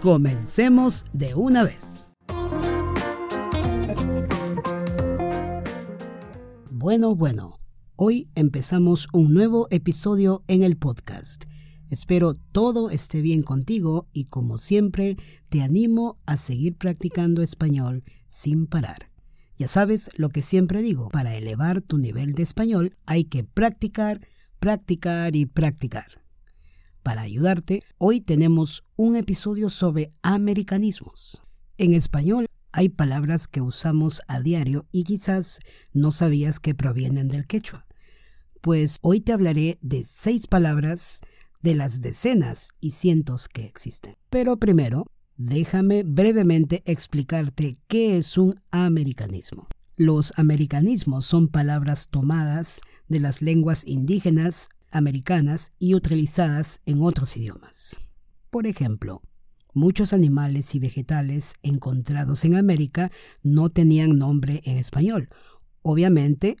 comencemos de una vez. Bueno, bueno, hoy empezamos un nuevo episodio en el podcast. Espero todo esté bien contigo y como siempre te animo a seguir practicando español sin parar. Ya sabes lo que siempre digo, para elevar tu nivel de español hay que practicar, practicar y practicar. Para ayudarte, hoy tenemos un episodio sobre americanismos. En español hay palabras que usamos a diario y quizás no sabías que provienen del quechua. Pues hoy te hablaré de seis palabras de las decenas y cientos que existen. Pero primero, déjame brevemente explicarte qué es un americanismo. Los americanismos son palabras tomadas de las lenguas indígenas americanas y utilizadas en otros idiomas. Por ejemplo, muchos animales y vegetales encontrados en América no tenían nombre en español, obviamente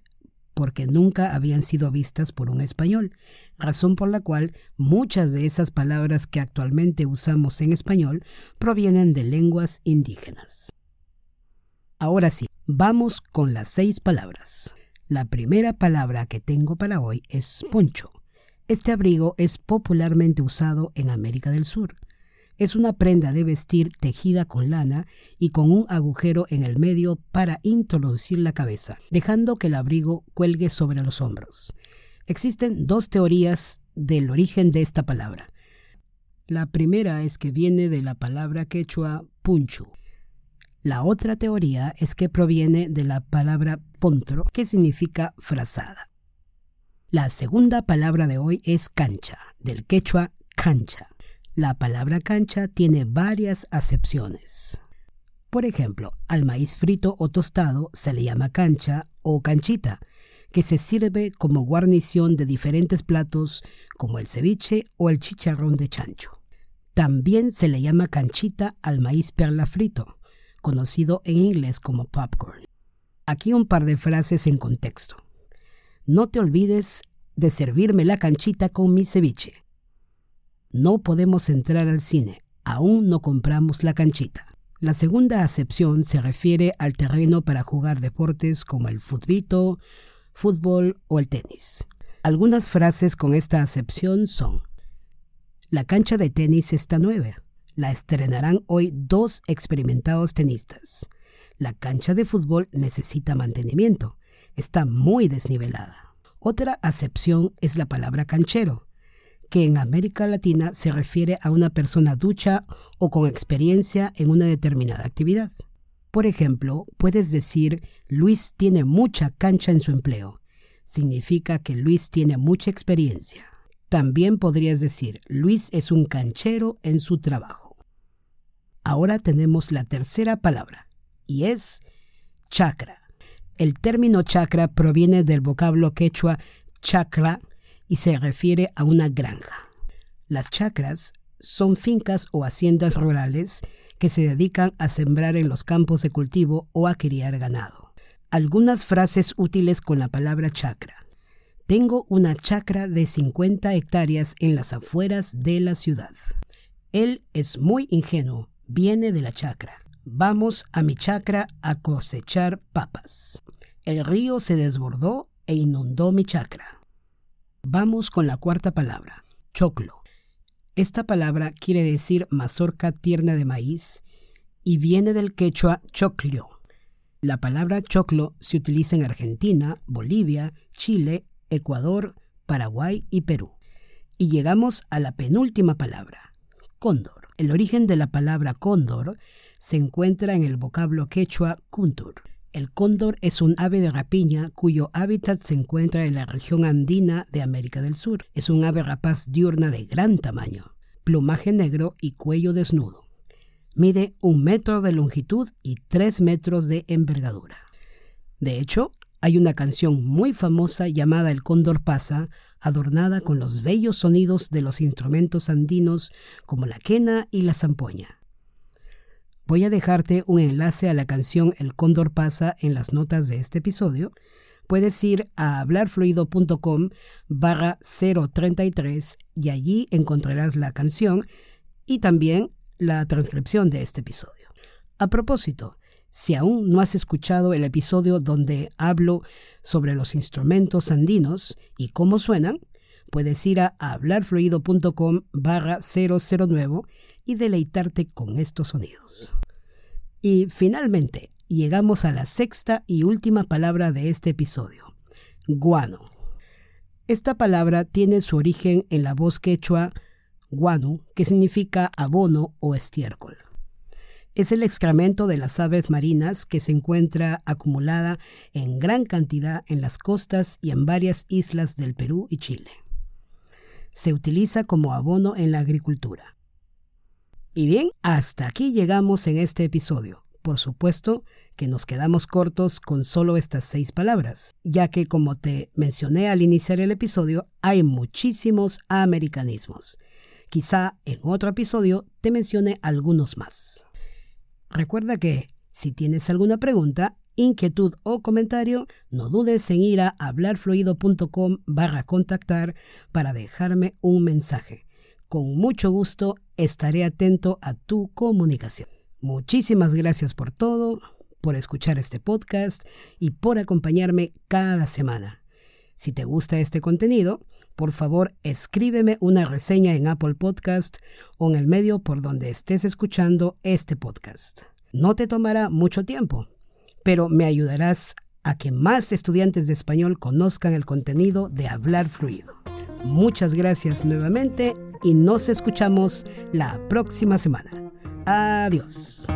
porque nunca habían sido vistas por un español, razón por la cual muchas de esas palabras que actualmente usamos en español provienen de lenguas indígenas. Ahora sí, vamos con las seis palabras. La primera palabra que tengo para hoy es poncho. Este abrigo es popularmente usado en América del Sur. Es una prenda de vestir tejida con lana y con un agujero en el medio para introducir la cabeza, dejando que el abrigo cuelgue sobre los hombros. Existen dos teorías del origen de esta palabra. La primera es que viene de la palabra quechua punchu. La otra teoría es que proviene de la palabra pontro, que significa frazada. La segunda palabra de hoy es cancha, del quechua cancha. La palabra cancha tiene varias acepciones. Por ejemplo, al maíz frito o tostado se le llama cancha o canchita, que se sirve como guarnición de diferentes platos como el ceviche o el chicharrón de chancho. También se le llama canchita al maíz perla frito, conocido en inglés como popcorn. Aquí un par de frases en contexto. No te olvides de servirme la canchita con mi ceviche. No podemos entrar al cine, aún no compramos la canchita. La segunda acepción se refiere al terreno para jugar deportes como el futbito, fútbol o el tenis. Algunas frases con esta acepción son, la cancha de tenis está nueva. La estrenarán hoy dos experimentados tenistas. La cancha de fútbol necesita mantenimiento. Está muy desnivelada. Otra acepción es la palabra canchero, que en América Latina se refiere a una persona ducha o con experiencia en una determinada actividad. Por ejemplo, puedes decir Luis tiene mucha cancha en su empleo. Significa que Luis tiene mucha experiencia. También podrías decir Luis es un canchero en su trabajo. Ahora tenemos la tercera palabra, y es chakra. El término chakra proviene del vocablo quechua chakra y se refiere a una granja. Las chacras son fincas o haciendas rurales que se dedican a sembrar en los campos de cultivo o a criar ganado. Algunas frases útiles con la palabra chakra. Tengo una chacra de 50 hectáreas en las afueras de la ciudad. Él es muy ingenuo, viene de la chacra. Vamos a mi chacra a cosechar papas. El río se desbordó e inundó mi chacra. Vamos con la cuarta palabra, choclo. Esta palabra quiere decir mazorca tierna de maíz y viene del quechua choclio. La palabra choclo se utiliza en Argentina, Bolivia, Chile, Ecuador, Paraguay y Perú. Y llegamos a la penúltima palabra, cóndor. El origen de la palabra cóndor se encuentra en el vocablo quechua kuntur. El cóndor es un ave de rapiña cuyo hábitat se encuentra en la región andina de América del Sur. Es un ave rapaz diurna de gran tamaño, plumaje negro y cuello desnudo. Mide un metro de longitud y tres metros de envergadura. De hecho, hay una canción muy famosa llamada El Cóndor pasa, adornada con los bellos sonidos de los instrumentos andinos como la quena y la zampoña. Voy a dejarte un enlace a la canción El Cóndor pasa en las notas de este episodio. Puedes ir a hablarfluido.com barra 033 y allí encontrarás la canción y también la transcripción de este episodio. A propósito, si aún no has escuchado el episodio donde hablo sobre los instrumentos andinos y cómo suenan, puedes ir a hablarfluido.com barra 009 y deleitarte con estos sonidos. Y finalmente, llegamos a la sexta y última palabra de este episodio, guano. Esta palabra tiene su origen en la voz quechua guano, que significa abono o estiércol. Es el excremento de las aves marinas que se encuentra acumulada en gran cantidad en las costas y en varias islas del Perú y Chile. Se utiliza como abono en la agricultura. Y bien, hasta aquí llegamos en este episodio. Por supuesto que nos quedamos cortos con solo estas seis palabras, ya que como te mencioné al iniciar el episodio, hay muchísimos americanismos. Quizá en otro episodio te mencione algunos más. Recuerda que si tienes alguna pregunta, inquietud o comentario, no dudes en ir a hablarfluido.com barra contactar para dejarme un mensaje. Con mucho gusto estaré atento a tu comunicación. Muchísimas gracias por todo, por escuchar este podcast y por acompañarme cada semana. Si te gusta este contenido, por favor escríbeme una reseña en Apple Podcast o en el medio por donde estés escuchando este podcast. No te tomará mucho tiempo, pero me ayudarás a que más estudiantes de español conozcan el contenido de Hablar Fluido. Muchas gracias nuevamente y nos escuchamos la próxima semana. Adiós.